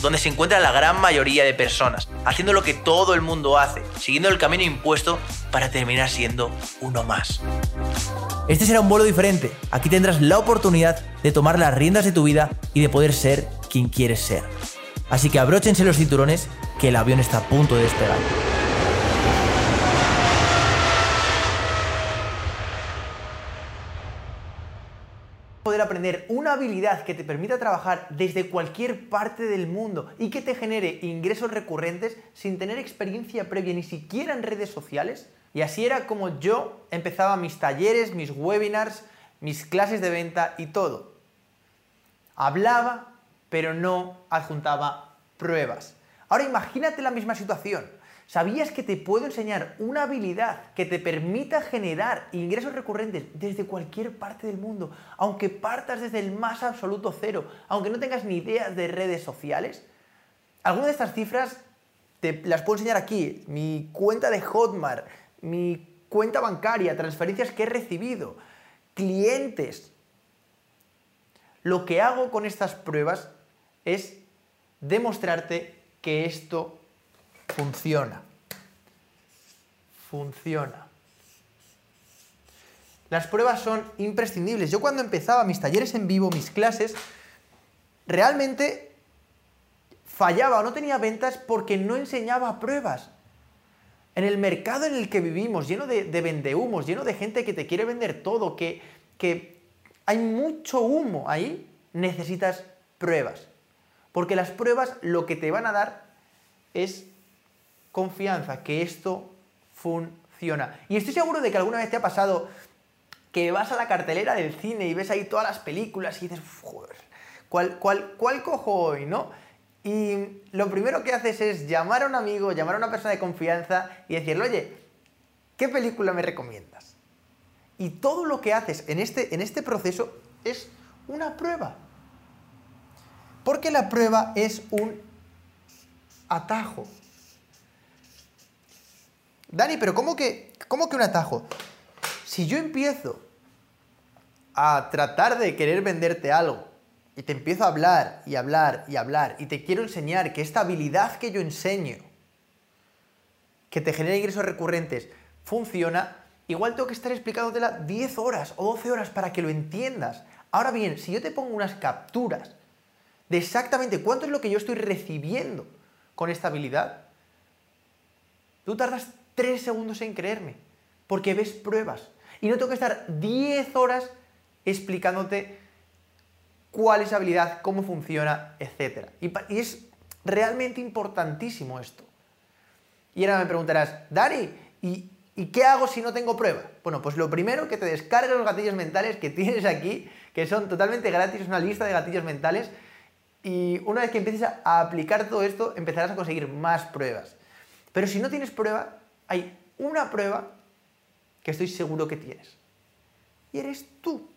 donde se encuentra la gran mayoría de personas, haciendo lo que todo el mundo hace, siguiendo el camino impuesto para terminar siendo uno más. Este será un vuelo diferente. Aquí tendrás la oportunidad de tomar las riendas de tu vida y de poder ser quien quieres ser. Así que abróchense los cinturones que el avión está a punto de despegar. poder una habilidad que te permita trabajar desde cualquier parte del mundo y que te genere ingresos recurrentes sin tener experiencia previa ni siquiera en redes sociales. Y así era como yo empezaba mis talleres, mis webinars, mis clases de venta y todo. Hablaba, pero no adjuntaba pruebas. Ahora imagínate la misma situación. ¿Sabías que te puedo enseñar una habilidad que te permita generar ingresos recurrentes desde cualquier parte del mundo, aunque partas desde el más absoluto cero, aunque no tengas ni idea de redes sociales? Algunas de estas cifras te las puedo enseñar aquí, mi cuenta de Hotmart, mi cuenta bancaria, transferencias que he recibido, clientes. Lo que hago con estas pruebas es demostrarte que esto Funciona. Funciona. Las pruebas son imprescindibles. Yo cuando empezaba mis talleres en vivo, mis clases, realmente fallaba o no tenía ventas porque no enseñaba pruebas. En el mercado en el que vivimos, lleno de, de vendehumos, lleno de gente que te quiere vender todo, que, que hay mucho humo ahí, necesitas pruebas. Porque las pruebas lo que te van a dar es confianza que esto funciona. Y estoy seguro de que alguna vez te ha pasado que vas a la cartelera del cine y ves ahí todas las películas y dices, joder, ¿cuál, cuál, cuál cojo hoy, no? Y lo primero que haces es llamar a un amigo, llamar a una persona de confianza y decirle, oye, ¿qué película me recomiendas? Y todo lo que haces en este, en este proceso es una prueba. Porque la prueba es un atajo. Dani, pero ¿cómo que, cómo que un atajo? Si yo empiezo a tratar de querer venderte algo y te empiezo a hablar y hablar y hablar y te quiero enseñar que esta habilidad que yo enseño, que te genera ingresos recurrentes, funciona, igual tengo que estar explicándotela 10 horas o 12 horas para que lo entiendas. Ahora bien, si yo te pongo unas capturas de exactamente cuánto es lo que yo estoy recibiendo con esta habilidad, tú tardas tres segundos en creerme, porque ves pruebas. Y no tengo que estar 10 horas explicándote cuál es habilidad, cómo funciona, etc. Y, y, es realmente importantísimo esto. Y ahora me preguntarás, Dani, ¿y, ¿y qué hago si no tengo prueba? Bueno, pues lo primero que te descargues los gatillos mentales que tienes aquí, que son totalmente gratis, es una lista de gatillos mentales. Y una vez que empieces a aplicar todo esto, empezarás a conseguir más pruebas. Pero si no tienes prueba, hay una prueba que estoy seguro que tienes. Y eres tú,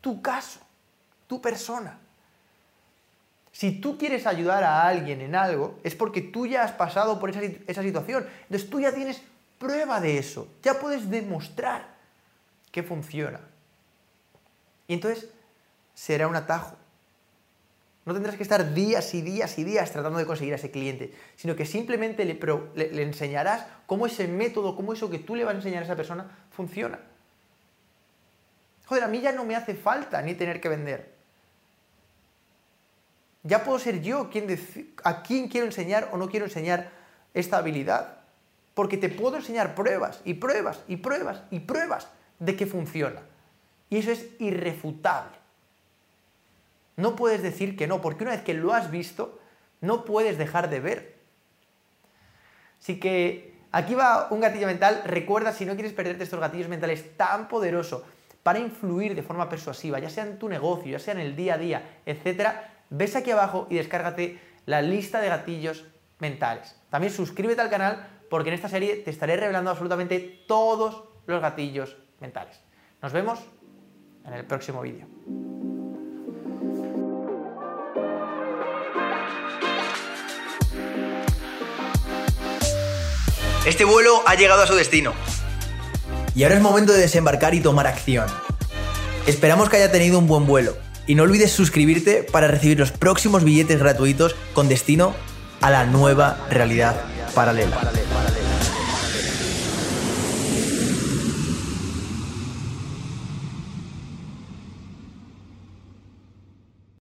tu caso, tu persona. Si tú quieres ayudar a alguien en algo, es porque tú ya has pasado por esa, situación. Entonces tú ya tienes prueba de eso. Ya puedes demostrar que funciona. Y entonces será un atajo. No tendrás que estar días y días y días tratando de conseguir a ese cliente, sino que simplemente le, le, enseñarás cómo ese método, cómo eso que tú le vas a enseñar a esa persona funciona. Joder, a mí ya no me hace falta ni tener que vender. Ya puedo ser yo a quién quiero enseñar o no quiero enseñar esta habilidad. Porque te puedo enseñar pruebas y pruebas y pruebas y pruebas de que funciona. Y eso es irrefutable. No puedes decir que no, porque una vez que lo has visto, no puedes dejar de ver. Así que aquí va un gatillo mental. Recuerda, si no quieres perderte estos gatillos mentales tan poderosos para influir de forma persuasiva, ya sea en tu negocio, ya sea en el día a día, etc., ves aquí abajo y descárgate la lista de gatillos mentales. También suscríbete al canal porque en esta serie te estaré revelando absolutamente todos los gatillos mentales. Nos vemos en el próximo vídeo. Este vuelo ha llegado a su destino. Y ahora es momento de desembarcar y tomar acción. Esperamos que haya tenido un buen vuelo. Y no olvides suscribirte para recibir los próximos billetes gratuitos con destino a la nueva realidad paralela.